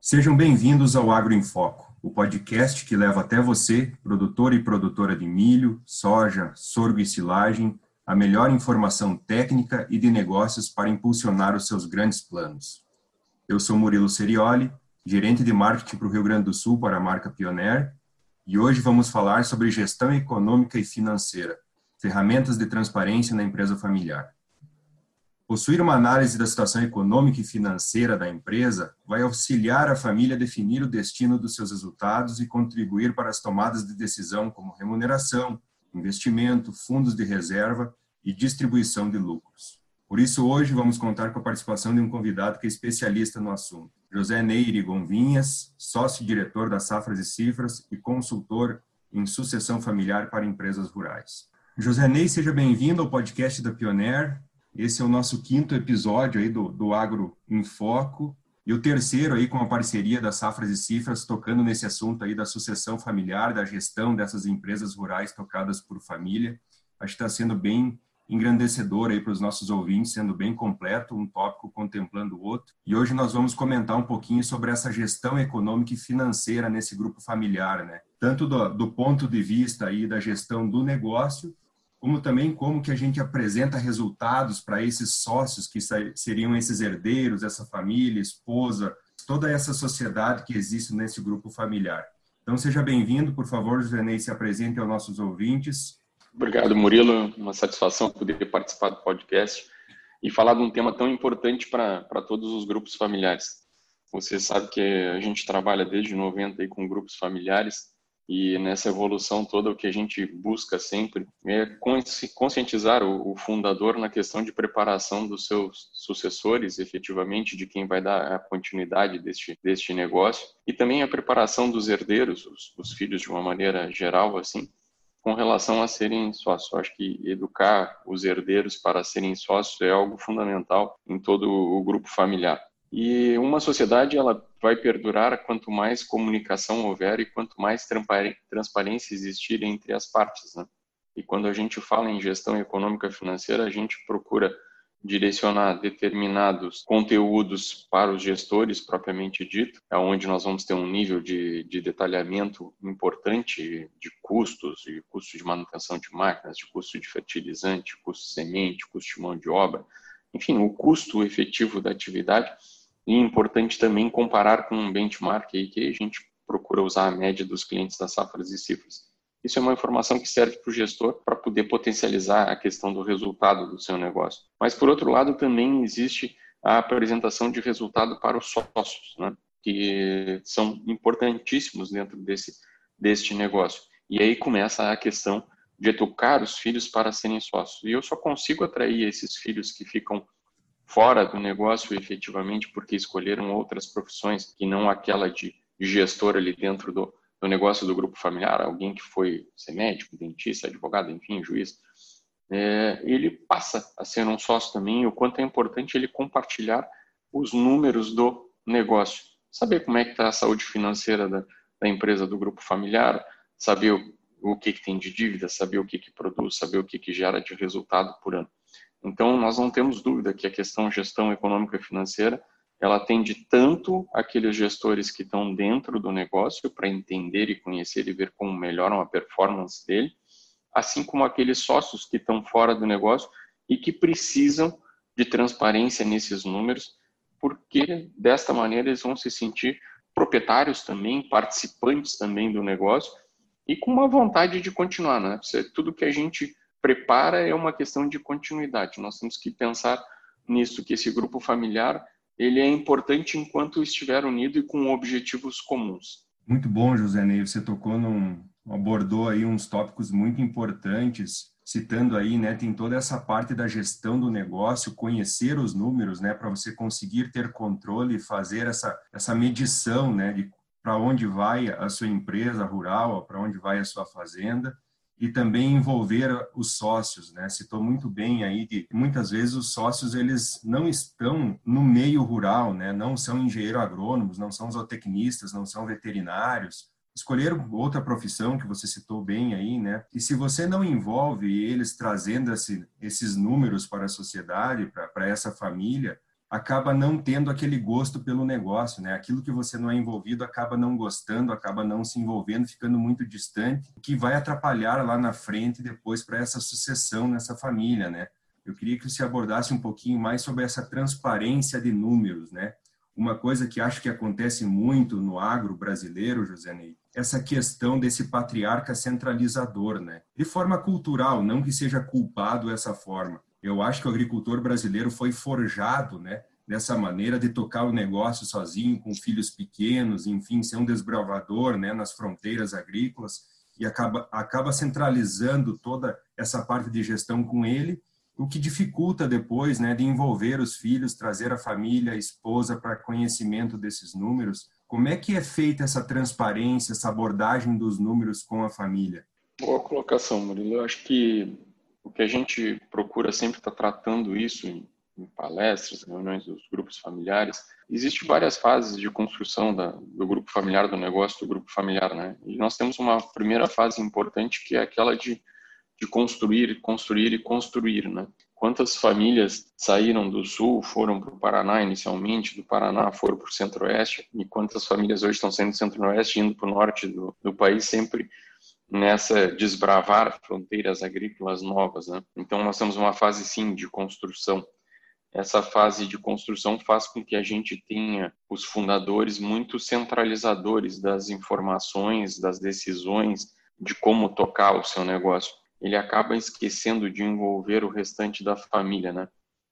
Sejam bem-vindos ao Agro em Foco, o podcast que leva até você, produtor e produtora de milho, soja, sorgo e silagem, a melhor informação técnica e de negócios para impulsionar os seus grandes planos. Eu sou Murilo Serioli, gerente de marketing para o Rio Grande do Sul para a marca Pioneer, e hoje vamos falar sobre gestão econômica e financeira, ferramentas de transparência na empresa familiar. Possuir uma análise da situação econômica e financeira da empresa vai auxiliar a família a definir o destino dos seus resultados e contribuir para as tomadas de decisão como remuneração, investimento, fundos de reserva e distribuição de lucros. Por isso, hoje vamos contar com a participação de um convidado que é especialista no assunto. José Neire Gonvinhas, sócio-diretor da Safras e Cifras e consultor em sucessão familiar para empresas rurais. José Ney, seja bem-vindo ao podcast da Pioneer. Esse é o nosso quinto episódio aí do, do Agro em Foco e o terceiro aí com a parceria das Safras e Cifras tocando nesse assunto aí da sucessão familiar, da gestão dessas empresas rurais tocadas por família. Acho que está sendo bem engrandecedor aí para os nossos ouvintes, sendo bem completo, um tópico contemplando o outro. E hoje nós vamos comentar um pouquinho sobre essa gestão econômica e financeira nesse grupo familiar, né? Tanto do, do ponto de vista aí da gestão do negócio, como também como que a gente apresenta resultados para esses sócios que seriam esses herdeiros, essa família, esposa, toda essa sociedade que existe nesse grupo familiar. Então seja bem-vindo, por favor, Ney, se apresente aos nossos ouvintes. Obrigado, Murilo. Uma satisfação poder participar do podcast e falar de um tema tão importante para todos os grupos familiares. Você sabe que a gente trabalha desde 90 aí com grupos familiares e nessa evolução toda, o que a gente busca sempre é conscientizar o fundador na questão de preparação dos seus sucessores, efetivamente, de quem vai dar a continuidade deste, deste negócio, e também a preparação dos herdeiros, os, os filhos de uma maneira geral, assim, com relação a serem sócios. Eu acho que educar os herdeiros para serem sócios é algo fundamental em todo o grupo familiar. E uma sociedade ela vai perdurar quanto mais comunicação houver e quanto mais transparência existir entre as partes. Né? E quando a gente fala em gestão econômica financeira, a gente procura direcionar determinados conteúdos para os gestores propriamente dito, onde nós vamos ter um nível de, de detalhamento importante de custos, de custo de manutenção de máquinas, de custo de fertilizante, custo de semente, custo de mão de obra, enfim, o custo efetivo da atividade e é importante também comparar com um benchmark aí que a gente procura usar a média dos clientes das safras e cifras. Isso é uma informação que serve para o gestor para poder potencializar a questão do resultado do seu negócio. Mas, por outro lado, também existe a apresentação de resultado para os sócios, né? que são importantíssimos dentro desse, deste negócio. E aí começa a questão de educar os filhos para serem sócios. E eu só consigo atrair esses filhos que ficam fora do negócio efetivamente porque escolheram outras profissões que não aquela de gestor ali dentro do, do negócio do grupo familiar, alguém que foi ser médico, dentista, advogado, enfim, juiz, é, ele passa a ser um sócio também, o quanto é importante ele compartilhar os números do negócio, saber como é que está a saúde financeira da, da, empresa do grupo familiar, saber o, o que, que tem de dívida, saber o que, que produz, saber o que, que gera de resultado por ano. Então, nós não temos dúvida que a questão gestão econômica e financeira, ela atende tanto aqueles gestores que estão dentro do negócio para entender e conhecer e ver como melhoram a performance dele, assim como aqueles sócios que estão fora do negócio e que precisam de transparência nesses números, porque desta maneira eles vão se sentir proprietários também, participantes também do negócio e com uma vontade de continuar, né? Tudo que a gente prepara é uma questão de continuidade. Nós temos que pensar nisso, que esse grupo familiar ele é importante enquanto estiver unido e com objetivos comuns. Muito bom, José Ney. Você tocou num, abordou aí uns tópicos muito importantes, citando aí, né, tem toda essa parte da gestão do negócio, conhecer os números, né, para você conseguir ter controle e fazer essa essa medição, né, de para onde vai a sua empresa rural, para onde vai a sua fazenda e também envolver os sócios, né? Citou muito bem aí que muitas vezes os sócios eles não estão no meio rural, né? Não são engenheiros agrônomos, não são zootecnistas, não são veterinários, escolher outra profissão que você citou bem aí, né? E se você não envolve eles trazendo esse, esses números para a sociedade, para essa família, acaba não tendo aquele gosto pelo negócio, né? Aquilo que você não é envolvido acaba não gostando, acaba não se envolvendo, ficando muito distante, que vai atrapalhar lá na frente depois para essa sucessão nessa família, né? Eu queria que você abordasse um pouquinho mais sobre essa transparência de números, né? Uma coisa que acho que acontece muito no agro brasileiro, José Ney, essa questão desse patriarca centralizador, né? De forma cultural, não que seja culpado essa forma, eu acho que o agricultor brasileiro foi forjado, né, dessa maneira de tocar o negócio sozinho, com filhos pequenos, enfim, ser um desbravador, né, nas fronteiras agrícolas e acaba acaba centralizando toda essa parte de gestão com ele, o que dificulta depois, né, de envolver os filhos, trazer a família, a esposa para conhecimento desses números. Como é que é feita essa transparência, essa abordagem dos números com a família? Boa colocação, Murilo. Eu acho que o que a gente procura sempre estar tá tratando isso em, em, palestras, reuniões dos grupos familiares. Existem várias fases de construção da, do grupo familiar, do negócio do grupo familiar, né? E nós temos uma primeira fase importante que é aquela de, de construir, construir e construir, né? Quantas famílias saíram do sul, foram para o Paraná inicialmente, do Paraná foram para o centro-oeste, e quantas famílias hoje estão saindo do centro-oeste indo para o norte do, do país, sempre nessa desbravar fronteiras agrícolas novas. Né? Então, nós temos uma fase, sim, de construção. Essa fase de construção faz com que a gente tenha os fundadores muito centralizadores das informações, das decisões, de como tocar o seu negócio. Ele acaba esquecendo de envolver o restante da família, né?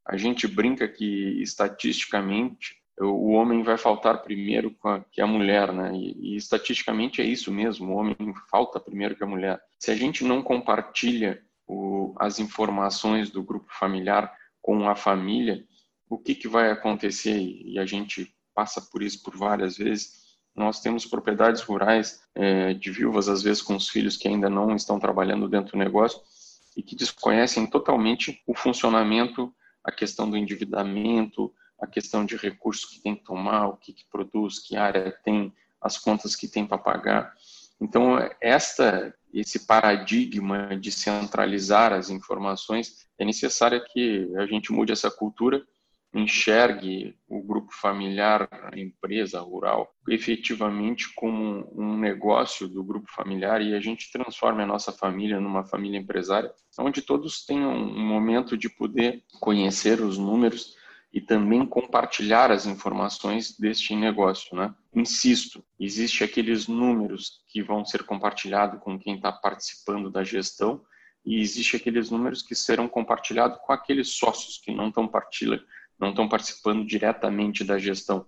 A gente brinca que estatisticamente o homem vai faltar primeiro que a mulher, né? E, e, estatisticamente é isso mesmo, o homem falta primeiro que a mulher. Se a gente não compartilha o, as informações do grupo familiar com a família, o que, que vai acontecer? E a gente passa por isso por várias vezes. Nós temos propriedades rurais é, de viúvas, às vezes com os filhos que ainda não estão trabalhando dentro do negócio e que desconhecem totalmente o funcionamento, a questão do endividamento, a questão de recursos que tem que tomar, o que, que produz, que área tem, as contas que tem para pagar. Então, esta, esse paradigma de centralizar as informações, é necessário que a gente mude essa cultura, enxergue o grupo familiar, a empresa rural, efetivamente como um negócio do grupo familiar e a gente transforme a nossa família numa família empresária, onde todos tenham um momento de poder conhecer os números, e também compartilhar as informações deste negócio, né? Insisto, existe aqueles números que vão ser compartilhados com quem está participando da gestão e existe aqueles números que serão compartilhados com aqueles sócios que não estão não estão participando diretamente da gestão.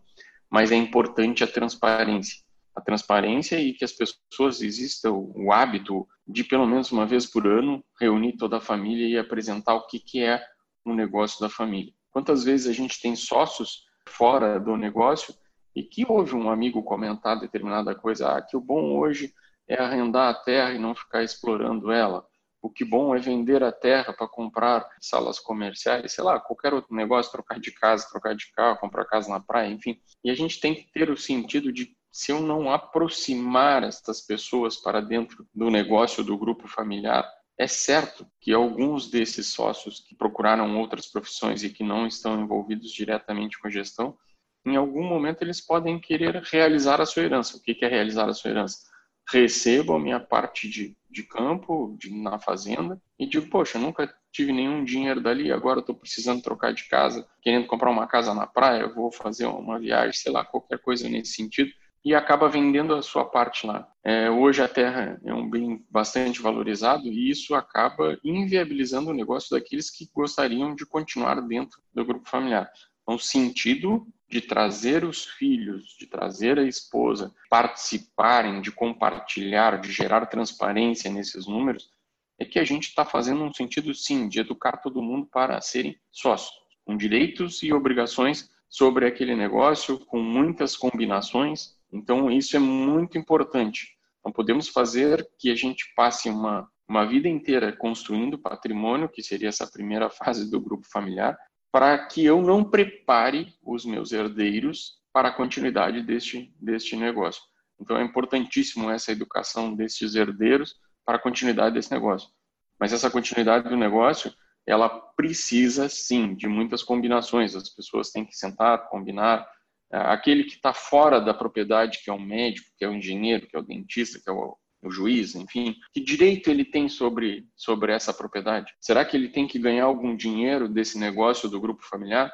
Mas é importante a transparência, a transparência e que as pessoas exista o, hábito de pelo menos uma vez por ano reunir toda a família e apresentar o que que é o negócio da família. Quantas vezes a gente tem sócios fora do negócio e que ouve um amigo comentar determinada coisa, ah, que o bom hoje é arrendar a terra e não ficar explorando ela. O que bom é vender a terra para comprar salas comerciais, sei lá, qualquer outro negócio, trocar de casa, trocar de carro, comprar casa na praia, enfim. E a gente tem que ter o sentido de se eu não aproximar estas pessoas para dentro do negócio do grupo familiar, é certo que alguns desses sócios que procuraram outras profissões e que não estão envolvidos diretamente com a gestão, em algum momento eles podem querer realizar a sua herança. O que é realizar a sua herança? Recebo a minha parte de, de campo, de, na fazenda, e digo, poxa, nunca tive nenhum dinheiro dali, agora estou precisando trocar de casa, querendo comprar uma casa na praia, vou fazer uma viagem, sei lá, qualquer coisa nesse sentido e acaba vendendo a sua parte lá. É, hoje a terra é um bem bastante valorizado e isso acaba inviabilizando o negócio daqueles que gostariam de continuar dentro do grupo familiar. No sentido de trazer os filhos, de trazer a esposa, participarem, de compartilhar, de gerar transparência nesses números, é que a gente está fazendo um sentido, sim, de educar todo mundo para serem sócios, com direitos e obrigações sobre aquele negócio, com muitas combinações, então, isso é muito importante. Não podemos fazer que a gente passe uma, uma vida inteira construindo patrimônio, que seria essa primeira fase do grupo familiar, para que eu não prepare os meus herdeiros para a continuidade deste, deste negócio. Então é importantíssimo essa educação desses herdeiros para a continuidade desse negócio. Mas essa continuidade do negócio, ela precisa sim de muitas combinações. As pessoas têm que sentar, combinar. É, aquele que está fora da propriedade, que é o médico, que é o engenheiro, que é o dentista, que é o, o juiz, enfim, que direito ele tem sobre, sobre essa propriedade? Será que ele tem que ganhar algum dinheiro desse negócio do grupo familiar?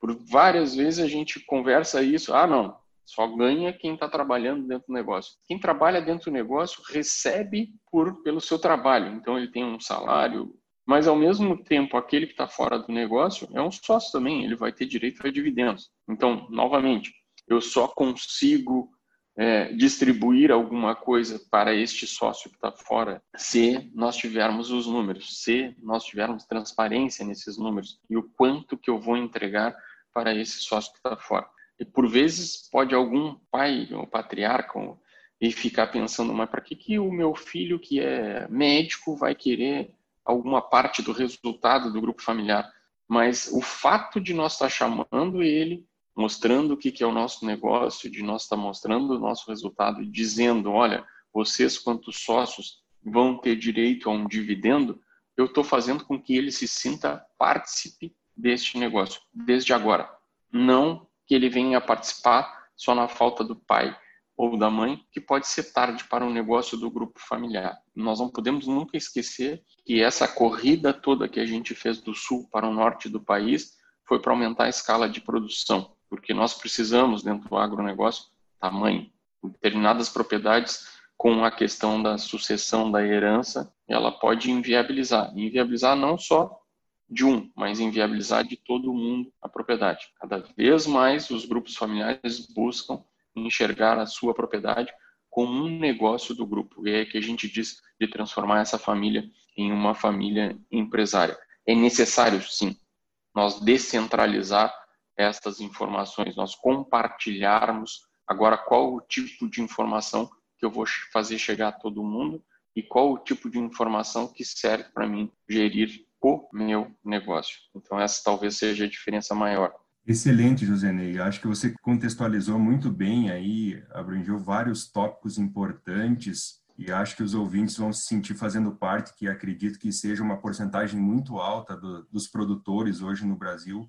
Por várias vezes a gente conversa isso. Ah, não, só ganha quem está trabalhando dentro do negócio. Quem trabalha dentro do negócio recebe por pelo seu trabalho. Então ele tem um salário, mas ao mesmo tempo aquele que está fora do negócio é um sócio também. Ele vai ter direito a dividendos. Então, novamente, eu só consigo é, distribuir alguma coisa para este sócio que está fora se nós tivermos os números, se nós tivermos transparência nesses números e o quanto que eu vou entregar para esse sócio que está fora. E por vezes pode algum pai ou patriarca e ficar pensando, mas para que, que o meu filho que é médico vai querer alguma parte do resultado do grupo familiar? Mas o fato de nós estar chamando ele mostrando o que, é o nosso negócio, de nós estar mostrando o nosso resultado e dizendo, olha, vocês quantos sócios vão ter direito a um dividendo, eu estou fazendo com que ele se sinta partícipe deste negócio, desde agora. Não que ele venha participar só na falta do pai ou da mãe, que pode ser tarde para um negócio do grupo familiar. Nós não podemos nunca esquecer que essa corrida toda que a gente fez do sul para o norte do país foi para aumentar a escala de produção porque nós precisamos, dentro do agronegócio, tamanho. Determinadas propriedades, com a questão da sucessão da herança, ela pode inviabilizar. Inviabilizar não só de um, mas inviabilizar de todo mundo a propriedade. Cada vez mais os grupos familiares buscam enxergar a sua propriedade como um negócio do grupo. E é que a gente diz de transformar essa família em uma família empresária. É necessário, sim, nós descentralizar estas informações, nós compartilharmos agora qual o tipo de informação que eu vou fazer chegar a todo mundo e qual o tipo de informação que serve para mim gerir o meu negócio. Então essa talvez seja a diferença maior. Excelente, Josenei. Acho que você contextualizou muito bem aí, abrangeu vários tópicos importantes e acho que os ouvintes vão se sentir fazendo parte, que acredito que seja uma porcentagem muito alta do, dos produtores hoje no Brasil,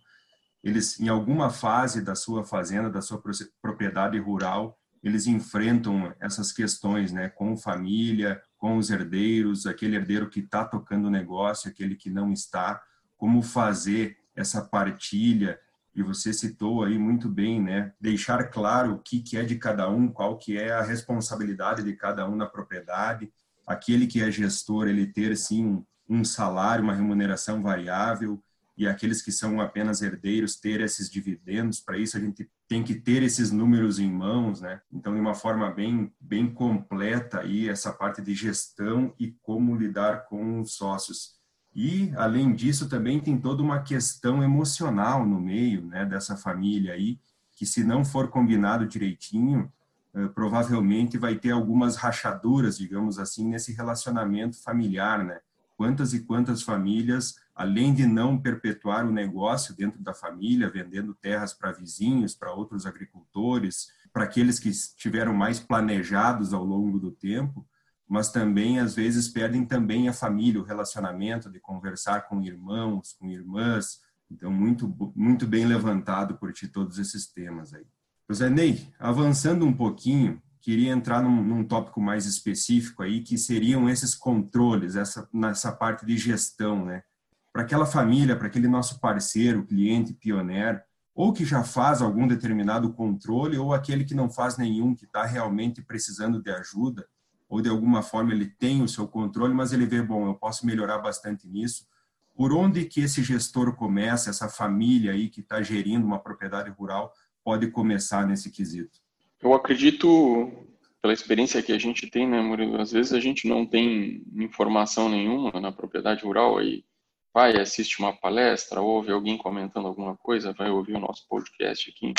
eles em alguma fase da sua fazenda, da sua propriedade rural, eles enfrentam essas questões, né, com família, com os herdeiros, aquele herdeiro que está tocando o negócio, aquele que não está, como fazer essa partilha. E você citou aí muito bem, né, deixar claro o que que é de cada um, qual que é a responsabilidade de cada um na propriedade. Aquele que é gestor, ele ter sim um salário, uma remuneração variável, e aqueles que são apenas herdeiros ter esses dividendos. Para isso a gente tem que ter esses números em mãos, né? Então, de uma forma bem bem completa aí essa parte de gestão e como lidar com os sócios. E além disso também tem toda uma questão emocional no meio, né, dessa família aí, que se não for combinado direitinho, eh, provavelmente vai ter algumas rachaduras, digamos assim, nesse relacionamento familiar, né? Quantas e quantas famílias além de não perpetuar o negócio dentro da família, vendendo terras para vizinhos, para outros agricultores, para aqueles que estiveram mais planejados ao longo do tempo, mas também às vezes perdem também a família, o relacionamento de conversar com irmãos, com irmãs. Então muito muito bem levantado por ti todos esses temas aí. José Ney, avançando um pouquinho, queria entrar num, num, tópico mais específico aí, que seriam esses controles, essa, nessa parte de gestão, né? para aquela família, para aquele nosso parceiro, cliente, pioneiro, ou que já faz algum determinado controle, ou aquele que não faz nenhum, que está realmente precisando de ajuda, ou de alguma forma ele tem o seu controle, mas ele vê, bom, eu posso melhorar bastante nisso. Por onde que esse gestor começa, essa família aí que está gerindo uma propriedade rural, pode começar nesse quesito? Eu acredito, pela experiência que a gente tem, né, Murilo, às vezes a gente não tem informação nenhuma na propriedade rural, aí vai, assiste uma palestra, ouve alguém comentando alguma coisa, vai ouvir o nosso podcast aqui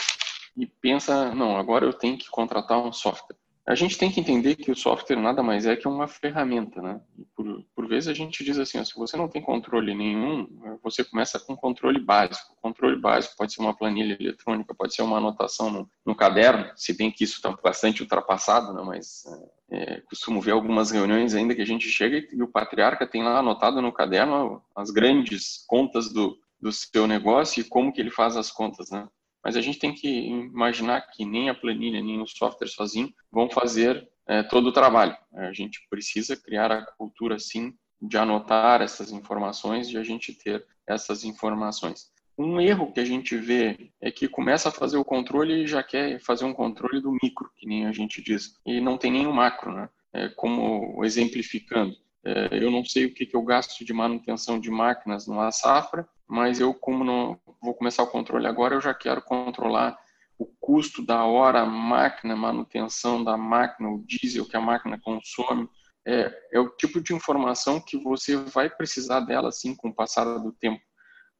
e pensa, não, agora eu tenho que contratar um software. A gente tem que entender que o software nada mais é que uma ferramenta, né? Por, por vezes a gente diz assim, ó, se você não tem controle nenhum, você começa com controle básico. Controle básico pode ser uma planilha eletrônica, pode ser uma anotação no, no caderno, se bem que isso está bastante ultrapassado, né? Mas é, costumo ver algumas reuniões ainda que a gente chega e o patriarca tem lá anotado no caderno as grandes contas do, do seu negócio e como que ele faz as contas, né? Mas a gente tem que imaginar que nem a planilha, nem o software sozinho vão fazer é, todo o trabalho. A gente precisa criar a cultura, sim, de anotar essas informações, de a gente ter essas informações. Um erro que a gente vê é que começa a fazer o controle e já quer fazer um controle do micro, que nem a gente diz, e não tem nem o macro, né? É, como exemplificando, é, eu não sei o que, que eu gasto de manutenção de máquinas numa safra, mas eu, como não vou começar o controle agora, eu já quero controlar o custo da hora, máquina, manutenção da máquina, o diesel que a máquina consome. É, é o tipo de informação que você vai precisar dela, assim, com o passar do tempo.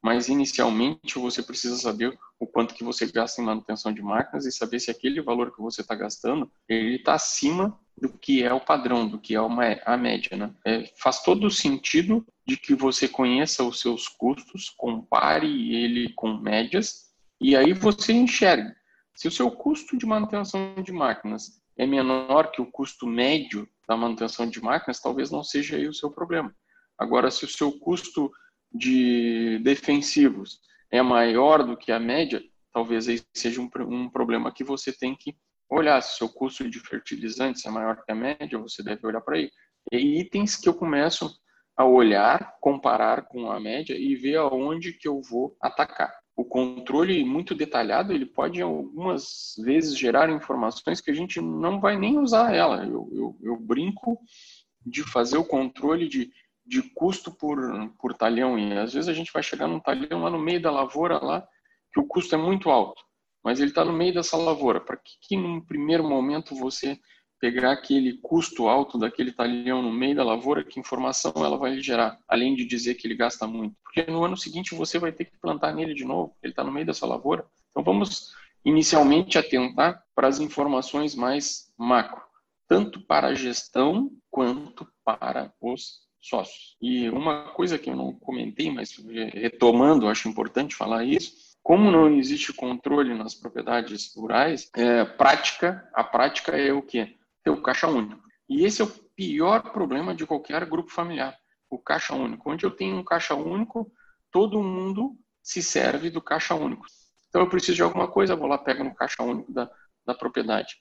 Mas, inicialmente, você precisa saber o quanto que você gasta em manutenção de máquinas e saber se aquele valor que você está gastando, ele está acima do que é o padrão, do que é a média. Né? É, faz todo sentido de que você conheça os seus custos, compare ele com médias e aí você enxergue. Se o seu custo de manutenção de máquinas é menor que o custo médio da manutenção de máquinas, talvez não seja aí o seu problema. Agora, se o seu custo de defensivos é maior do que a média, talvez aí seja um, um problema que você tem que olhar se o seu custo de fertilizantes é maior que a média, você deve olhar para aí. E itens que eu começo a olhar, comparar com a média e ver aonde que eu vou atacar. O controle muito detalhado, ele pode algumas vezes gerar informações que a gente não vai nem usar ela. Eu, eu, eu brinco de fazer o controle de, de custo por, por talhão e às vezes a gente vai chegar num talhão lá no meio da lavoura lá que o custo é muito alto mas ele está no meio dessa lavoura. Para que, que, num primeiro momento, você pegar aquele custo alto daquele talhão no meio da lavoura, que informação ela vai gerar, além de dizer que ele gasta muito? Porque no ano seguinte você vai ter que plantar nele de novo, ele está no meio dessa lavoura. Então vamos inicialmente atentar para as informações mais macro, tanto para a gestão quanto para os sócios. E uma coisa que eu não comentei, mas retomando, acho importante falar isso, como não existe controle nas propriedades rurais, é, prática, a prática é o quê? Ter o caixa único. E esse é o pior problema de qualquer grupo familiar, o caixa único. Onde eu tenho um caixa único, todo mundo se serve do caixa único. Então eu preciso de alguma coisa, vou lá, pego no caixa único da, da propriedade.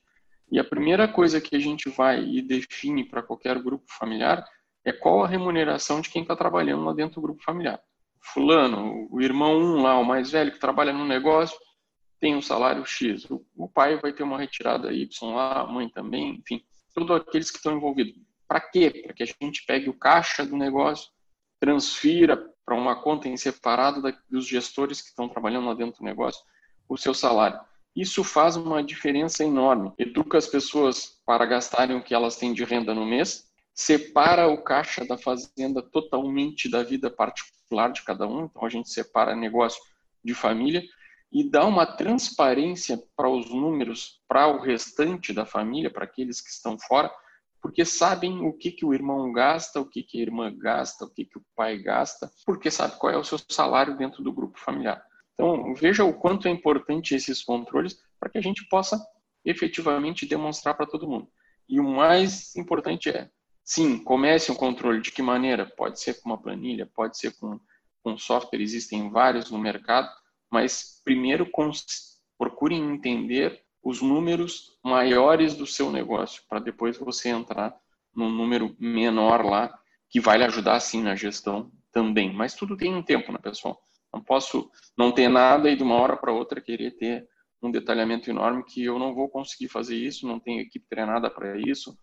E a primeira coisa que a gente vai e define para qualquer grupo familiar é qual a remuneração de quem está trabalhando lá dentro do grupo familiar fulano, o irmão um lá, o mais velho que trabalha no negócio, tem um salário X. O, pai vai ter uma retirada Y lá, a mãe também, enfim, todos aqueles que estão envolvidos. Para quê? Para que a gente pegue o caixa do negócio, transfira para uma conta em separado dos gestores que estão trabalhando lá dentro do negócio o seu salário. Isso faz uma diferença enorme. Educa as pessoas para gastarem o que elas têm de renda no mês, separa o caixa da fazenda totalmente da vida particular de cada um, então a gente separa negócio de família e dá uma transparência para os números para o restante da família, para aqueles que estão fora, porque sabem o que, que o irmão gasta, o que, que a irmã gasta, o que, que o pai gasta, porque sabe qual é o seu salário dentro do grupo familiar. Então, veja o quanto é importante esses controles para que a gente possa efetivamente demonstrar para todo mundo. E o mais importante é Sim, comece um controle. De que maneira? Pode ser com uma planilha, pode ser com, com software, existem vários no mercado, mas primeiro procurem entender os números maiores do seu negócio, para depois você entrar num número menor lá, que vai lhe ajudar sim na gestão também. Mas tudo tem um tempo, né, pessoal? Não posso não ter nada e de uma hora para outra querer ter um detalhamento enorme que eu não vou conseguir fazer isso, não tenho equipe treinada para isso,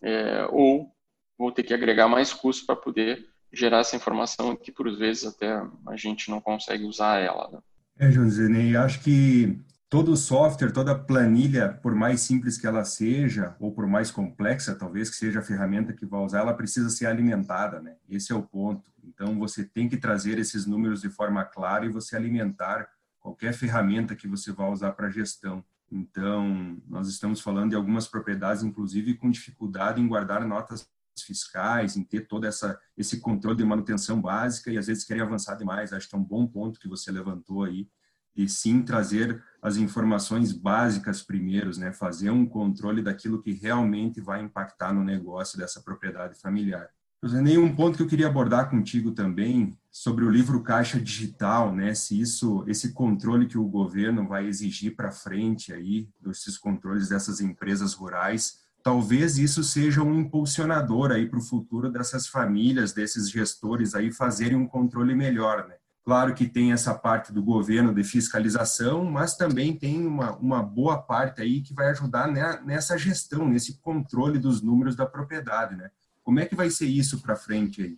é, ou vou ter que agregar mais custos para poder gerar essa informação que por vezes até a gente não consegue usar ela. Né? É, Josinei, acho que todo software, toda planilha, por mais simples que ela seja, ou por mais complexa talvez que seja a ferramenta que vai usar, ela precisa ser alimentada, né? Esse é o ponto. Então você tem que trazer esses números de forma clara e você alimentar qualquer ferramenta que você vai usar para gestão. Então, nós estamos falando de algumas propriedades, inclusive, com dificuldade em guardar notas fiscais, em ter todo essa, esse controle de manutenção básica e às vezes querem avançar demais. Acho que é um bom ponto que você levantou aí, e sim trazer as informações básicas primeiros, né? fazer um controle daquilo que realmente vai impactar no negócio dessa propriedade familiar. José, um ponto que eu queria abordar contigo também sobre o livro Caixa Digital, né? Se isso, esse controle que o governo vai exigir para frente aí, desses controles dessas empresas rurais, talvez isso seja um impulsionador aí para o futuro dessas famílias, desses gestores aí fazerem um controle melhor, né? Claro que tem essa parte do governo de fiscalização, mas também tem uma, uma boa parte aí que vai ajudar nessa gestão, nesse controle dos números da propriedade, né? Como é que vai ser isso para frente aí?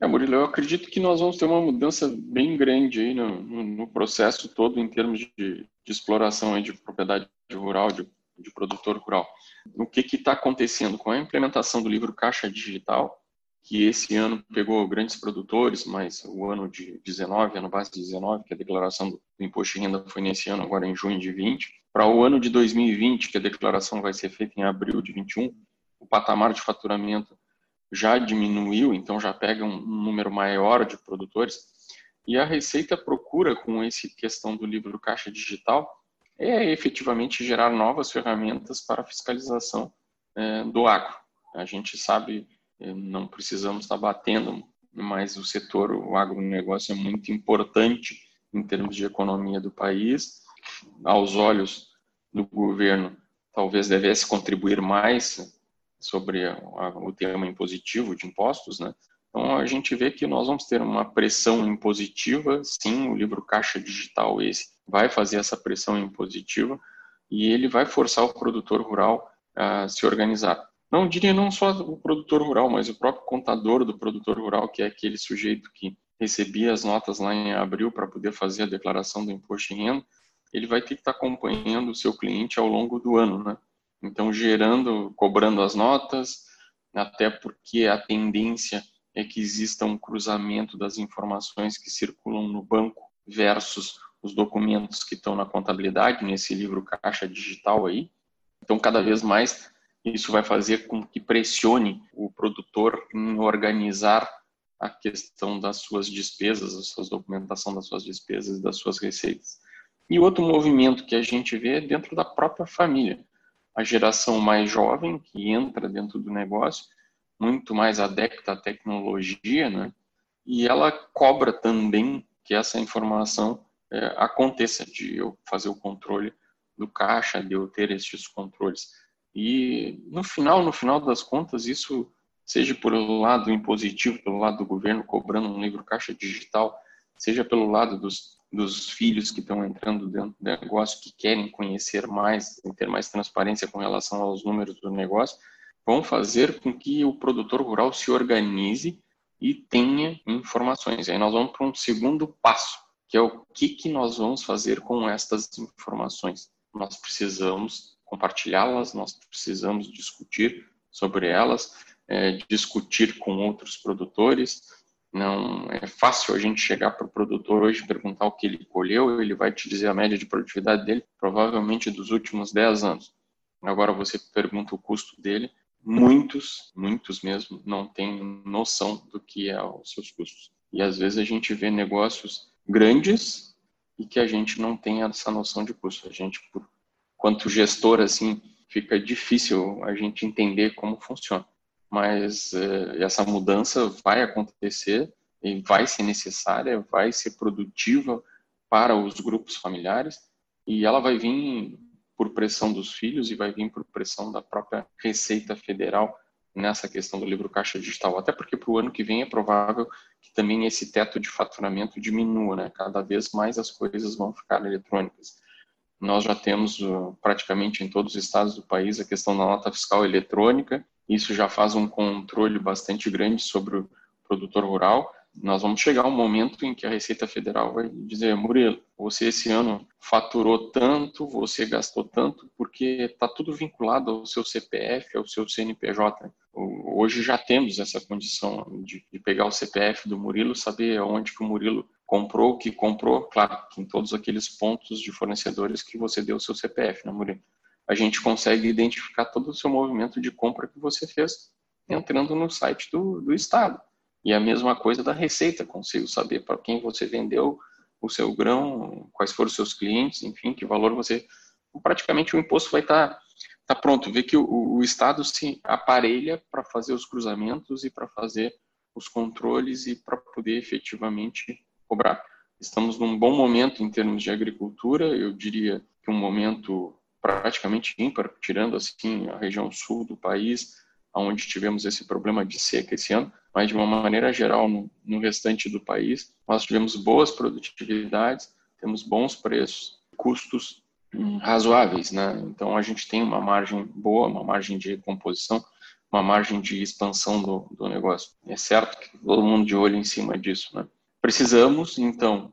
É, Murilo, eu acredito que nós vamos ter uma mudança bem grande aí no, no, no processo todo em termos de, de exploração aí de propriedade rural, de, de produtor rural. O que está acontecendo com a implementação do livro Caixa Digital? que esse ano pegou grandes produtores, mas o ano de 19, ano base de 19, que a declaração do imposto de renda foi nesse ano, agora em junho de 20, para o ano de 2020, que a declaração vai ser feita em abril de 21, o patamar de faturamento já diminuiu, então já pega um número maior de produtores, e a Receita procura, com essa questão do livro Caixa Digital, é efetivamente gerar novas ferramentas para fiscalização é, do agro. A gente sabe não precisamos estar batendo, mas o setor, o agronegócio é muito importante em termos de economia do país. Aos olhos do governo, talvez devesse contribuir mais sobre o tema impositivo de impostos, né? Então a gente vê que nós vamos ter uma pressão impositiva, sim, o livro Caixa Digital esse vai fazer essa pressão impositiva e ele vai forçar o produtor rural a se organizar. Não diria não só o produtor rural, mas o próprio contador do produtor rural, que é aquele sujeito que recebia as notas lá em abril para poder fazer a declaração do imposto de renda, ele vai ter que estar acompanhando o seu cliente ao longo do ano, né? Então, gerando, cobrando as notas, até porque a tendência é que exista um cruzamento das informações que circulam no banco versus os documentos que estão na contabilidade, nesse livro caixa digital aí. Então, cada vez mais isso vai fazer com que pressione o produtor em organizar a questão das suas despesas, a sua documentação das suas despesas e das suas receitas. E outro movimento que a gente vê é dentro da própria família. A geração mais jovem que entra dentro do negócio, muito mais adepta à tecnologia, né? E ela cobra também que essa informação é, aconteça, de eu fazer o controle do caixa, de eu ter esses controles. E no final, no final das contas, isso seja pelo lado impositivo, pelo lado do governo cobrando um livro caixa digital, seja pelo lado dos, dos filhos que estão entrando dentro do negócio, que querem conhecer mais, ter mais transparência com relação aos números do negócio, vão fazer com que o produtor rural se organize e tenha informações. Aí nós vamos para um segundo passo, que é o que, que nós vamos fazer com estas informações. Nós precisamos compartilhá-las, nós precisamos discutir sobre elas, é, discutir com outros produtores. Não é fácil a gente chegar para o produtor hoje e perguntar o que ele colheu, ele vai te dizer a média de produtividade dele, provavelmente dos últimos 10 anos. Agora você pergunta o custo dele, muitos, muitos mesmo, não têm noção do que é os seus custos. E às vezes a gente vê negócios grandes e que a gente não tem essa noção de custo. A gente, por quanto gestor, assim, fica difícil a gente entender como funciona. Mas eh, essa mudança vai acontecer e vai ser necessária, vai ser produtiva para os grupos familiares e ela vai vir por pressão dos filhos e vai vir por pressão da própria Receita Federal nessa questão do livro caixa digital, até porque para o ano que vem é provável que também esse teto de faturamento diminua, né? Cada vez mais as coisas vão ficar eletrônicas. Nós já temos uh, praticamente em todos os estados do país a questão da nota fiscal eletrônica. Isso já faz um controle bastante grande sobre o produtor rural. Nós vamos chegar um momento em que a Receita Federal vai dizer, Murilo, você esse ano faturou tanto, você gastou tanto, porque está tudo vinculado ao seu CPF, ao seu CNPJ. Hoje já temos essa condição de, pegar o CPF do Murilo, saber onde que o Murilo comprou o que comprou, claro, em todos aqueles pontos de fornecedores que você deu o seu CPF, né, Murilo? A gente consegue identificar todo o seu movimento de compra que você fez entrando no site do, do Estado. E a mesma coisa da Receita, consigo saber para quem você vendeu o seu grão, quais foram os seus clientes, enfim, que valor você. Praticamente o imposto vai estar tá, tá pronto. Vê que o, o Estado se aparelha para fazer os cruzamentos e para fazer os controles e para poder efetivamente cobrar. Estamos num bom momento em termos de agricultura, eu diria que um momento praticamente ímpar, tirando assim a região sul do país, onde tivemos esse problema de seca esse ano, mas de uma maneira geral no, no restante do país, nós tivemos boas produtividades, temos bons preços, custos hum, razoáveis, né? Então a gente tem uma margem boa, uma margem de composição, uma margem de expansão do, do negócio. É certo que todo mundo de olho em cima disso, né? Precisamos, então,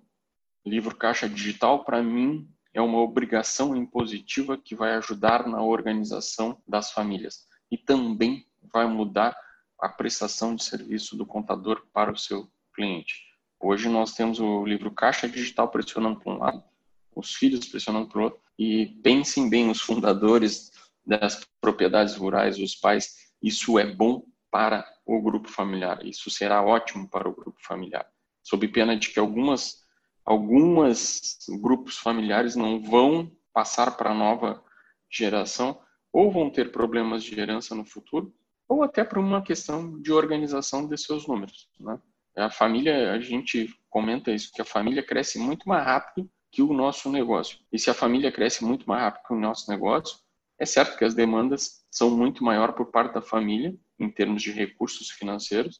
livro caixa digital para mim é uma obrigação impositiva que vai ajudar na organização das famílias e também vai mudar a prestação de serviço do contador para o seu cliente. Hoje nós temos o livro caixa digital pressionando para um lado, os filhos pressionando para o outro, e pensem bem os fundadores das propriedades rurais, os pais, isso é bom para o grupo familiar, isso será ótimo para o grupo familiar, sob pena de que algumas algumas grupos familiares não vão passar para a nova geração ou vão ter problemas de herança no futuro, ou até por uma questão de organização de seus números. Né? A família, a gente comenta isso, que a família cresce muito mais rápido que o nosso negócio. E se a família cresce muito mais rápido que o nosso negócio, é certo que as demandas são muito maior por parte da família, em termos de recursos financeiros,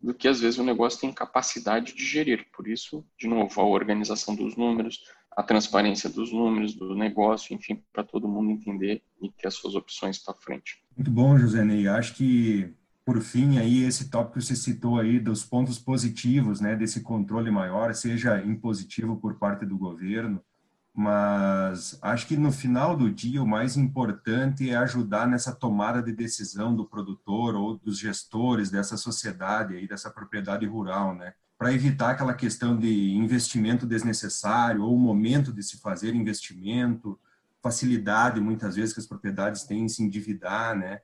do que às vezes o negócio tem capacidade de gerir. Por isso, de novo, a organização dos números, a transparência dos números, do negócio, enfim, para todo mundo entender e ter as suas opções para frente. Muito bom, José Ney. Acho que, por fim, aí esse tópico que você citou aí dos pontos positivos, né, desse controle maior, seja impositivo por parte do governo, mas acho que no final do dia o mais importante é ajudar nessa tomada de decisão do produtor ou dos gestores dessa sociedade aí, dessa propriedade rural, né? Para evitar aquela questão de investimento desnecessário ou o momento de se fazer investimento, facilidade muitas vezes que as propriedades têm em se endividar, né?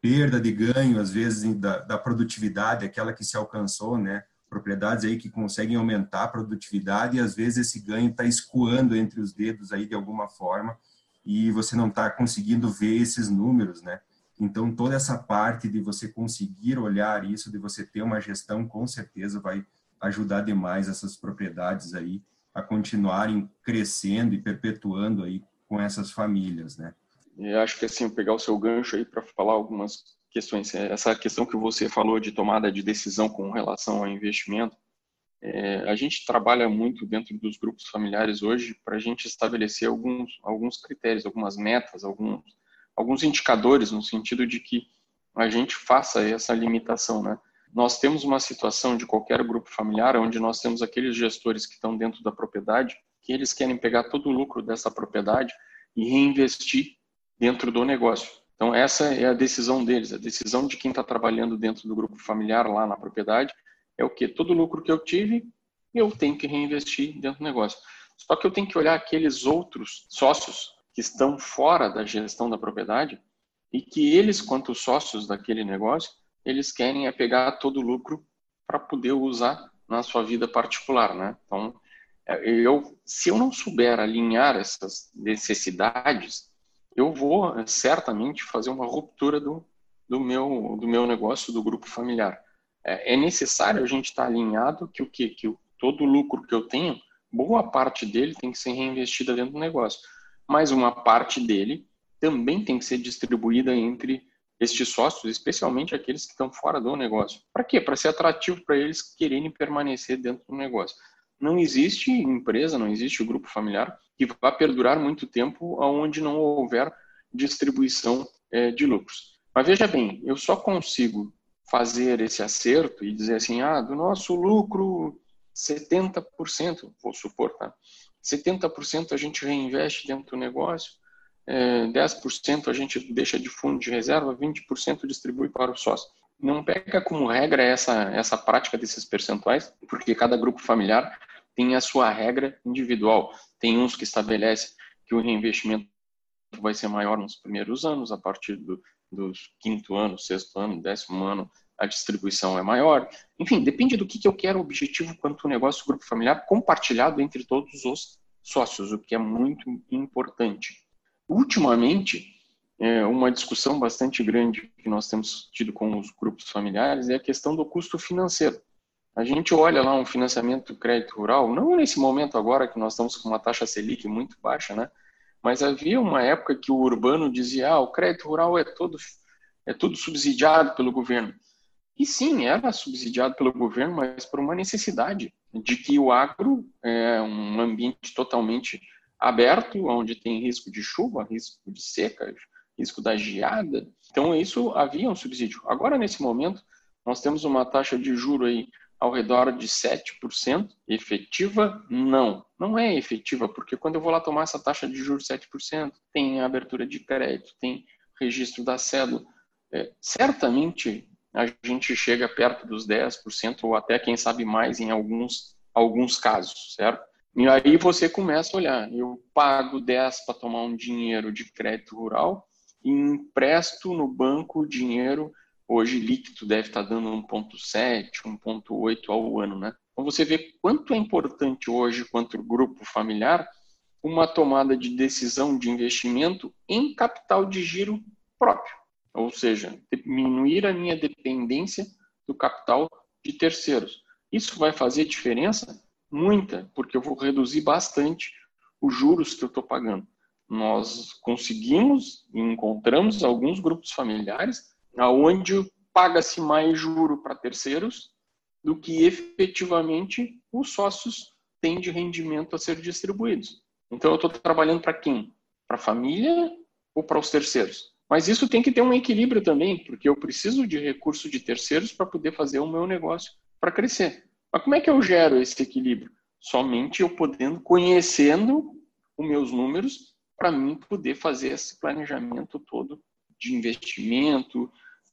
Perda de ganho às vezes da, da produtividade, aquela que se alcançou, né? Propriedades aí que conseguem aumentar a produtividade e às vezes esse ganho está escoando entre os dedos aí de alguma forma e você não está conseguindo ver esses números, né? Então toda essa parte de você conseguir olhar isso, de você ter uma gestão, com certeza vai ajudar demais essas propriedades aí a continuarem crescendo e perpetuando aí com essas famílias, né? Eu acho que assim, pegar o seu gancho aí para falar algumas questões. É, essa questão que você falou de tomada de decisão com relação ao investimento, é, a gente trabalha muito dentro dos grupos familiares hoje para a gente estabelecer alguns, alguns critérios, algumas metas, alguns, alguns indicadores no sentido de que a gente faça essa limitação, né? Nós temos uma situação de qualquer grupo familiar onde nós temos aqueles gestores que estão dentro da propriedade que eles querem pegar todo o lucro dessa propriedade e reinvestir dentro do negócio. Então essa é a decisão deles, a decisão de quem está trabalhando dentro do grupo familiar lá na propriedade é o que todo o lucro que eu tive eu tenho que reinvestir dentro do negócio. Só que eu tenho que olhar aqueles outros sócios que estão fora da gestão da propriedade e que eles, quanto sócios daquele negócio, eles querem é pegar todo o lucro para poder usar na sua vida particular, né? Então, é, eu, se eu não souber alinhar essas necessidades, eu vou é, certamente fazer uma ruptura do, do, meu, do meu negócio, do grupo familiar. É, é necessário a gente estar tá alinhado que o que, que todo o lucro que eu tenho, boa parte dele tem que ser reinvestida dentro do negócio, mas uma parte dele também tem que ser distribuída entre estes sócios, especialmente aqueles que estão fora do negócio. Para quê? Para ser atrativo para eles quererem permanecer dentro do negócio. Não existe empresa, não existe grupo familiar que vá perdurar muito tempo onde não houver distribuição é, de lucros. Mas veja bem, eu só consigo fazer esse acerto e dizer assim, ah, do nosso lucro 70%, vou supor, tá? 70% a gente reinveste dentro do negócio, é, 10% a gente deixa de fundo de reserva, 20% distribui para o sócio. Não pega como regra essa, essa prática desses percentuais, porque cada grupo familiar tem a sua regra individual. Tem uns que estabelecem que o reinvestimento vai ser maior nos primeiros anos, a partir do, quinto ano, sexto ano, décimo ano, a distribuição é maior. Enfim, depende do que, que eu quero, o objetivo quanto o negócio grupo familiar compartilhado entre todos os sócios, o que é muito importante. Ultimamente, é, uma discussão bastante grande que nós temos tido com os grupos familiares é a questão do custo financeiro. A gente olha lá um financiamento crédito rural, não nesse momento agora que nós estamos com uma taxa Selic muito baixa, né? Mas havia uma época que o urbano dizia, ah, o crédito rural é todo é tudo subsidiado pelo governo. E sim, era subsidiado pelo governo, mas por uma necessidade de que o agro é um ambiente totalmente aberto, onde tem risco de chuva, risco de seca, risco da geada. Então, isso havia um subsídio. Agora, nesse momento, nós temos uma taxa de juro aí ao redor de 7%. Efetiva? Não. Não é efetiva, porque quando eu vou lá tomar essa taxa de juros 7%, tem abertura de crédito, tem registro da cédula. É, certamente a gente chega perto dos 10% ou até, quem sabe, mais em alguns, alguns casos, certo? E aí você começa a olhar, eu pago 10 para tomar um dinheiro de crédito rural e empresto no banco dinheiro Hoje líquido deve estar dando 1,7, 1,8 ao ano, né? Então você vê quanto é importante hoje, quanto grupo familiar, uma tomada de decisão de investimento em capital de giro próprio, ou seja, diminuir a minha dependência do capital de terceiros. Isso vai fazer diferença? Muita, porque eu vou reduzir bastante os juros que eu estou pagando. Nós conseguimos e encontramos alguns grupos familiares aonde paga-se mais juro para terceiros do que efetivamente os sócios têm de rendimento a ser distribuídos. Então eu estou trabalhando para quem? Para a família ou para os terceiros? Mas isso tem que ter um equilíbrio também, porque eu preciso de recurso de terceiros para poder fazer o meu negócio para crescer. Mas como é que eu gero esse equilíbrio? Somente eu podendo, conhecendo os meus números, para mim poder fazer esse planejamento todo de investimento,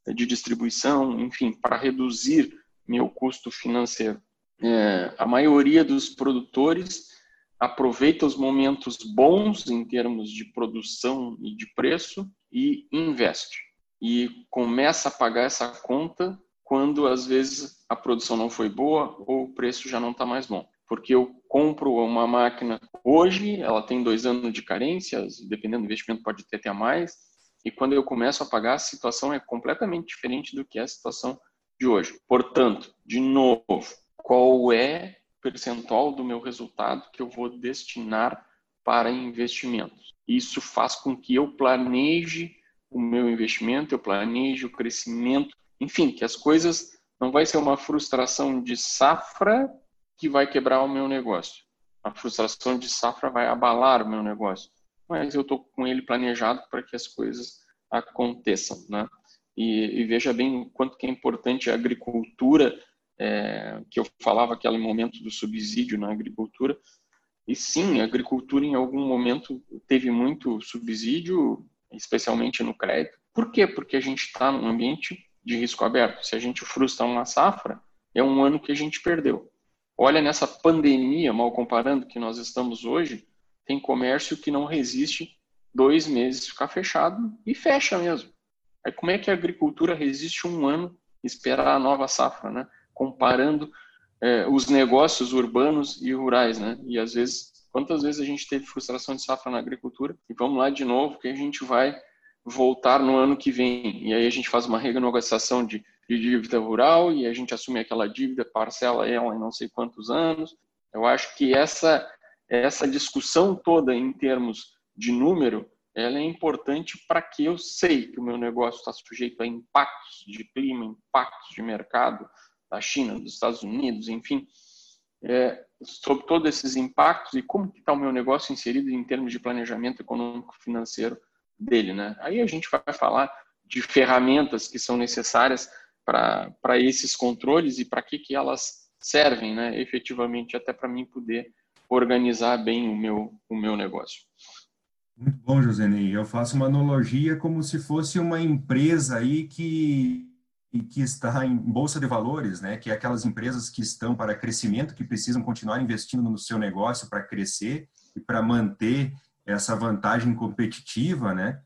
de distribuição, enfim, para reduzir meu custo financeiro. É, a maioria dos produtores aproveita os momentos bons em termos de produção e de preço e investe. E começa a pagar essa conta quando, às vezes, a produção não foi boa ou o preço já não está mais bom. Porque eu compro uma máquina hoje, ela tem dois anos de carências, dependendo do investimento pode ter até mais, e quando eu começo a pagar, a situação é completamente diferente do que é a situação de hoje. Portanto, de novo, qual é o percentual do meu resultado que eu vou destinar para investimentos? Isso faz com que eu planeje o meu investimento, eu planeje o crescimento, enfim, que as coisas não vai ser uma frustração de safra que vai quebrar o meu negócio. A frustração de safra vai abalar o meu negócio mas eu estou com ele planejado para que as coisas aconteçam, né? E, e, veja bem o quanto que é importante a agricultura, é, que eu falava aquele momento do subsídio na agricultura, e sim, a agricultura em algum momento teve muito subsídio, especialmente no crédito. Por quê? Porque a gente está num ambiente de risco aberto. Se a gente frustra uma safra, é um ano que a gente perdeu. Olha nessa pandemia, mal comparando que nós estamos hoje, tem comércio que não resiste dois meses ficar fechado e fecha mesmo. Aí como é que a agricultura resiste um ano esperar a nova safra, né? Comparando é, os negócios urbanos e rurais, né? E às vezes, quantas vezes a gente teve frustração de safra na agricultura? E vamos lá de novo que a gente vai voltar no ano que vem. E aí a gente faz uma renegociação de, de dívida rural e a gente assume aquela dívida, parcela ela em não sei quantos anos. Eu acho que essa essa discussão toda em termos de número, ela é importante para que eu sei que o meu negócio está sujeito a impactos de clima, impactos de mercado da China, dos Estados Unidos, enfim, é, sobre todos esses impactos e como está o meu negócio inserido em termos de planejamento econômico-financeiro dele, né? Aí a gente vai falar de ferramentas que são necessárias para esses controles e para que, que elas servem, né, efetivamente, até para mim poder organizar bem o meu, o meu negócio. Muito bom, Josenei. Eu faço uma analogia como se fosse uma empresa aí que que está em bolsa de valores, né, que é aquelas empresas que estão para crescimento, que precisam continuar investindo no seu negócio para crescer e para manter essa vantagem competitiva, né?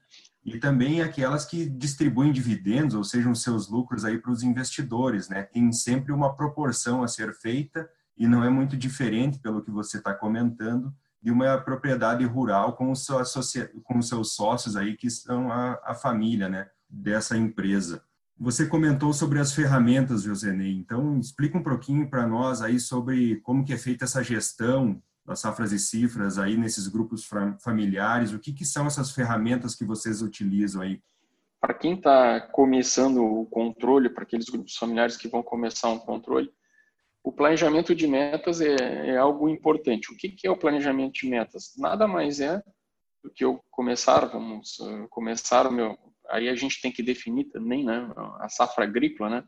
E também aquelas que distribuem dividendos, ou seja, os seus lucros aí para os investidores, né? Tem sempre uma proporção a ser feita e não é muito diferente, pelo que você está comentando, de uma propriedade rural com os, com seus sócios aí, que são a, a família, né? Dessa empresa. Você comentou sobre as ferramentas, Josenei, então explica um pouquinho para nós aí sobre como que é feita essa gestão das safras e cifras aí nesses grupos familiares, o que, que são essas ferramentas que vocês utilizam aí? Para quem está começando o controle, para aqueles grupos familiares que vão começar um controle, o planejamento de metas é, é algo importante. O que, que é o planejamento de metas? Nada mais é do que eu começar, vamos uh, começar o meu, aí a gente tem que definir também, né, a safra agrícola, né?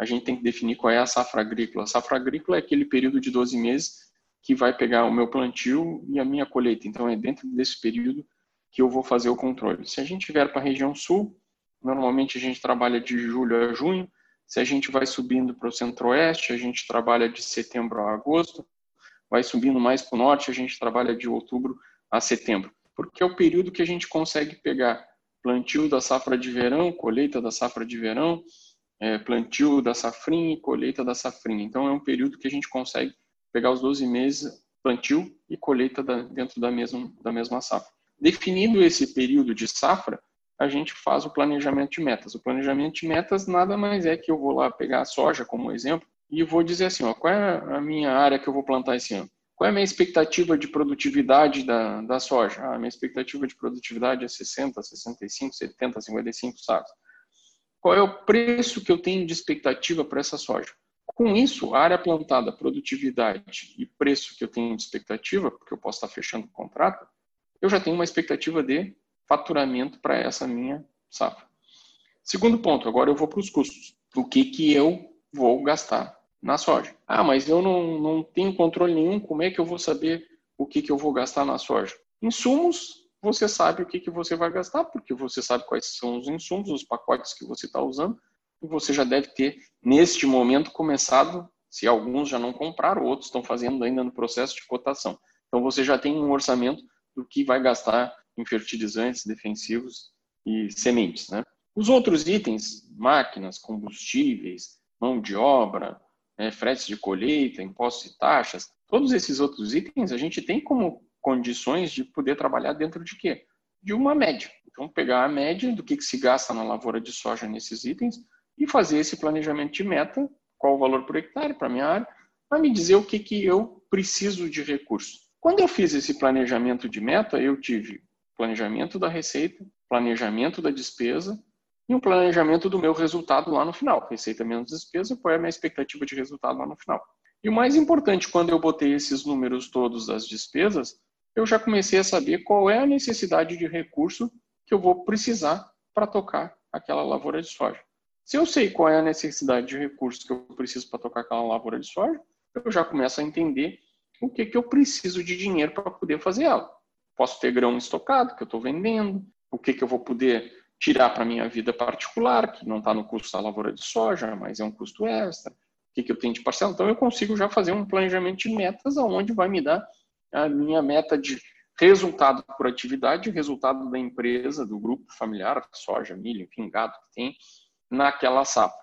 A gente tem que definir qual é a safra agrícola. A safra agrícola é aquele período de 12 meses que vai pegar o meu plantio e a minha colheita. Então é dentro desse período que eu vou fazer o controle. Se a gente vier para a região sul, normalmente a gente trabalha de julho a junho. Se a gente vai subindo para o centro-oeste, a gente trabalha de setembro a agosto. Vai subindo mais para o norte, a gente trabalha de outubro a setembro. Porque é o período que a gente consegue pegar plantio da safra de verão, colheita da safra de verão, é, plantio da safrinha e colheita da safrinha. Então, é um período que a gente consegue pegar os 12 meses, plantio e colheita da, dentro da mesma, da mesma safra. Definindo esse período de safra, a gente faz o planejamento de metas. O planejamento de metas nada mais é que eu vou lá pegar a soja como exemplo e vou dizer assim, ó, qual é a minha área que eu vou plantar esse ano? Qual é a minha expectativa de produtividade da, da soja? Ah, a minha expectativa de produtividade é 60, 65, 70, 55 sacos. Qual é o preço que eu tenho de expectativa para essa soja? Com isso, a área plantada, produtividade e preço que eu tenho de expectativa, porque eu posso estar fechando o contrato, eu já tenho uma expectativa de faturamento para essa minha safra. Segundo ponto, agora eu vou para os custos. O que, que eu vou gastar na soja. Ah, mas eu não, não tenho controle nenhum, como é que eu vou saber o que, que eu vou gastar na soja? Insumos, você sabe o que, que você vai gastar, porque você sabe quais são os insumos, os pacotes que você está usando, e você já deve ter, neste momento, começado, se alguns já não compraram, outros estão fazendo ainda no processo de cotação. Então, você já tem um orçamento do que vai gastar em fertilizantes, defensivos e sementes. Né? Os outros itens, máquinas, combustíveis, mão de obra, né, fretes de colheita, impostos e taxas, todos esses outros itens a gente tem como condições de poder trabalhar dentro de quê? De uma média. Então, pegar a média do que, que se gasta na lavoura de soja nesses itens e fazer esse planejamento de meta, qual o valor por hectare para minha área, para me dizer o que, que eu preciso de recurso. Quando eu fiz esse planejamento de meta, eu tive planejamento da receita, planejamento da despesa e um planejamento do meu resultado lá no final. Receita menos despesa, qual é a minha expectativa de resultado lá no final. E o mais importante, quando eu botei esses números todos das despesas, eu já comecei a saber qual é a necessidade de recurso que eu vou precisar para tocar aquela lavoura de soja. Se eu sei qual é a necessidade de recurso que eu preciso para tocar aquela lavoura de soja, eu já começo a entender o que, que eu preciso de dinheiro para poder fazer ela. Posso ter grão estocado que eu estou vendendo, o que, que eu vou poder tirar para minha vida particular, que não está no custo da lavoura de soja, mas é um custo extra, o que, que eu tenho de parcela. Então, eu consigo já fazer um planejamento de metas aonde vai me dar a minha meta de resultado por atividade, resultado da empresa, do grupo familiar, soja, milho, enfim, que tem, naquela safra.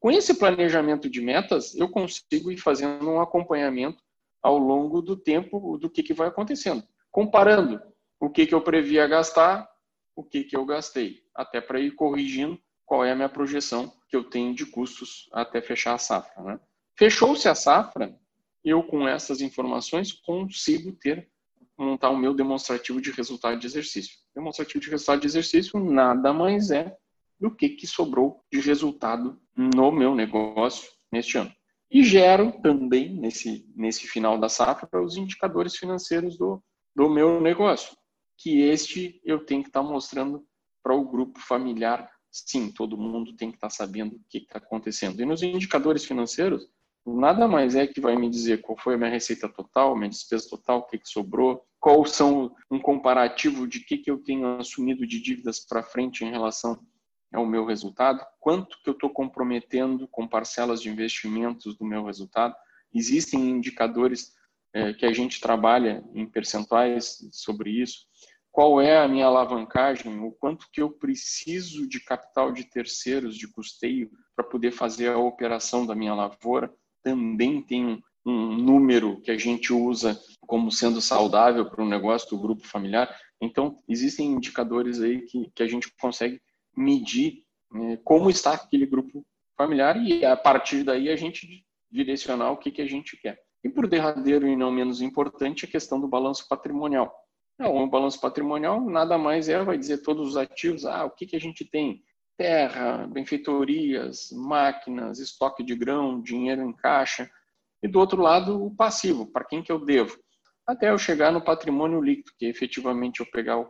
Com esse planejamento de metas, eu consigo ir fazendo um acompanhamento ao longo do tempo do que, que vai acontecendo. Comparando o que, que eu previa gastar o que, que eu gastei, até para ir corrigindo qual é a minha projeção que eu tenho de custos até fechar a safra. Né? Fechou-se a safra, eu com essas informações consigo ter montar o meu demonstrativo de resultado de exercício. Demonstrativo de resultado de exercício nada mais é do que que sobrou de resultado no meu negócio neste ano. E gero também, nesse, nesse final da safra, os indicadores financeiros do, do meu negócio que este eu tenho que estar tá mostrando para o grupo familiar. Sim, todo mundo tem que estar tá sabendo o que está acontecendo. E nos indicadores financeiros, nada mais é que vai me dizer qual foi a minha receita total, minha despesa total, o que, que sobrou, qual são um comparativo de que, que eu tenho assumido de dívidas para frente em relação é o meu resultado, quanto que eu estou comprometendo com parcelas de investimentos do meu resultado. Existem indicadores é, que a gente trabalha em percentuais sobre isso. Qual é a minha alavancagem, o quanto que eu preciso de capital de terceiros, de custeio, para poder fazer a operação da minha lavoura. Também tem um, um número que a gente usa como sendo saudável para o negócio do grupo familiar. Então, existem indicadores aí que, que a gente consegue medir né, como está aquele grupo familiar e a partir daí a gente direcionar o que, que a gente quer. E por derradeiro e não menos importante, a questão do balanço patrimonial. Não, o balanço patrimonial nada mais é, vai dizer todos os ativos, ah, o que, que a gente tem? Terra, benfeitorias, máquinas, estoque de grão, dinheiro em caixa. E do outro lado, o passivo, para quem que eu devo? Até eu chegar no patrimônio líquido, que efetivamente eu pegar o,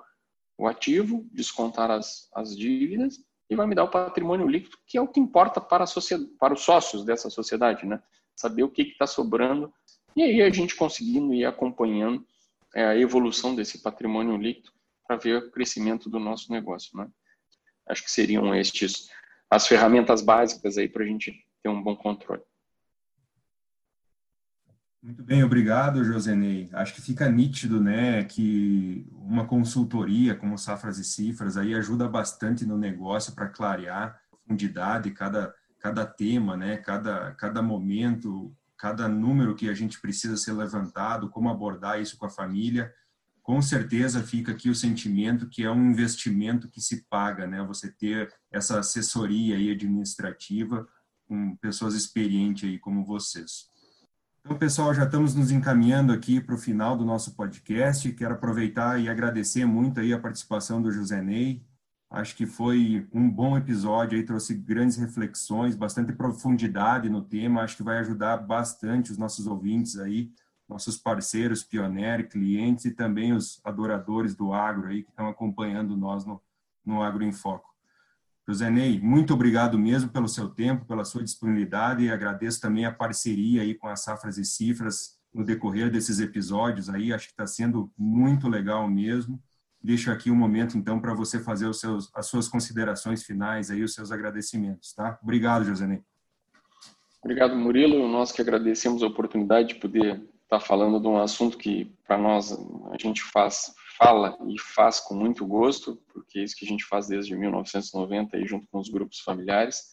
o ativo, descontar as, as dívidas e vai me dar o patrimônio líquido, que é o que importa para, para os sócios dessa sociedade, né? Saber o que está sobrando e aí a gente conseguindo ir acompanhando é, a evolução desse patrimônio líquido para ver o crescimento do nosso negócio, né? Acho que seriam estes as ferramentas básicas aí para a gente ter um bom controle. Muito bem, obrigado, Josenei. Acho que fica nítido, né, que uma consultoria como Safras e Cifras aí ajuda bastante no negócio para clarear profundidade cada cada tema, né, cada cada momento, cada número que a gente precisa ser levantado, como abordar isso com a família. Com certeza fica aqui o sentimento que é um investimento que se paga, né? Você ter essa assessoria aí administrativa com pessoas experientes aí como vocês. Então, pessoal, já estamos nos encaminhando aqui para o final do nosso podcast. Quero aproveitar e agradecer muito aí a participação do José Ney. Acho que foi um bom episódio aí, trouxe grandes reflexões, bastante profundidade no tema. Acho que vai ajudar bastante os nossos ouvintes aí, nossos parceiros, pioneiros, clientes e também os adoradores do agro aí que estão acompanhando nós no, no Agro em Foco. José Ney, muito obrigado mesmo pelo seu tempo, pela sua disponibilidade e agradeço também a parceria aí com as Safras e Cifras no decorrer desses episódios aí, acho que está sendo muito legal mesmo. Deixo aqui um momento então para você fazer os seus, as suas considerações finais aí, os seus agradecimentos, tá? Obrigado, José Ney. Obrigado, Murilo. Nós que agradecemos a oportunidade de poder estar tá falando de um assunto que para nós a gente faz fala e faz com muito gosto, porque é isso que a gente faz desde 1990 aí junto com os grupos familiares.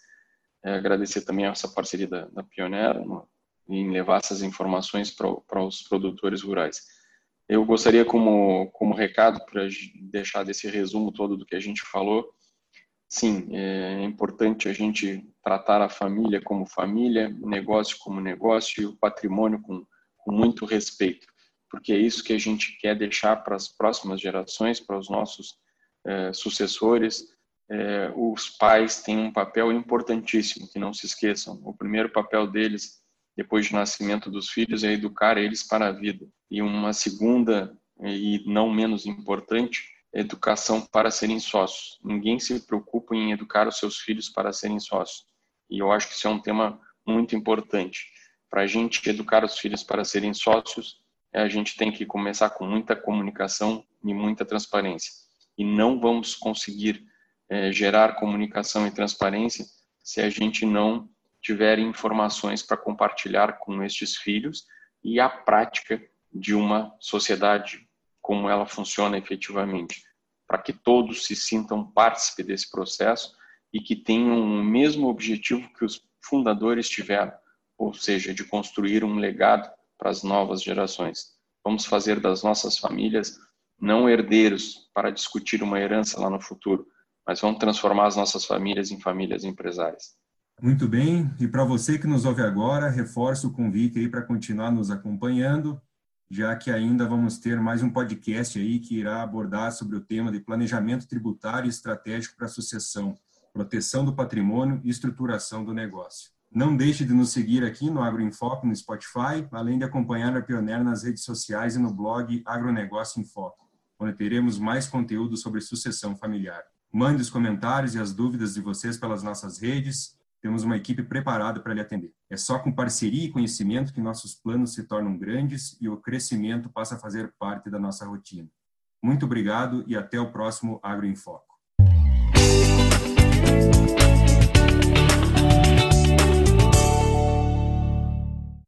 É, agradecer também essa parceria da, da Pioneira no, em levar essas informações para os produtores rurais. Eu gostaria, como, como recado, para deixar desse resumo todo do que a gente falou, sim, é importante a gente tratar a família como família, negócio como negócio e o patrimônio com, com muito respeito porque é isso que a gente quer deixar para as próximas gerações, para os nossos é, sucessores. É, os pais têm um papel importantíssimo, que não se esqueçam. O primeiro papel deles, depois do nascimento dos filhos, é educar eles para a vida. E uma segunda, e não menos importante, é educação para serem sócios. Ninguém se preocupa em educar os seus filhos para serem sócios. E eu acho que isso é um tema muito importante. Para a gente educar os filhos para serem sócios, a gente tem que começar com muita comunicação e muita transparência. E não vamos conseguir é, gerar comunicação e transparência se a gente não tiver informações para compartilhar com estes filhos e a prática de uma sociedade como ela funciona efetivamente, para que todos se sintam partícipe desse processo e que tenham o mesmo objetivo que os fundadores tiveram, ou seja, de construir um legado para as novas gerações. Vamos fazer das nossas famílias não herdeiros para discutir uma herança lá no futuro, mas vamos transformar as nossas famílias em famílias empresárias. Muito bem, e para você que nos ouve agora, reforço o convite aí para continuar nos acompanhando, já que ainda vamos ter mais um podcast aí que irá abordar sobre o tema de planejamento tributário estratégico para sucessão, proteção do patrimônio e estruturação do negócio. Não deixe de nos seguir aqui no Agroinfoco no Spotify, além de acompanhar a Pioneer nas redes sociais e no blog Agronegócio em Foco, onde teremos mais conteúdo sobre sucessão familiar. Mande os comentários e as dúvidas de vocês pelas nossas redes. Temos uma equipe preparada para lhe atender. É só com parceria e conhecimento que nossos planos se tornam grandes e o crescimento passa a fazer parte da nossa rotina. Muito obrigado e até o próximo Agro em Foco.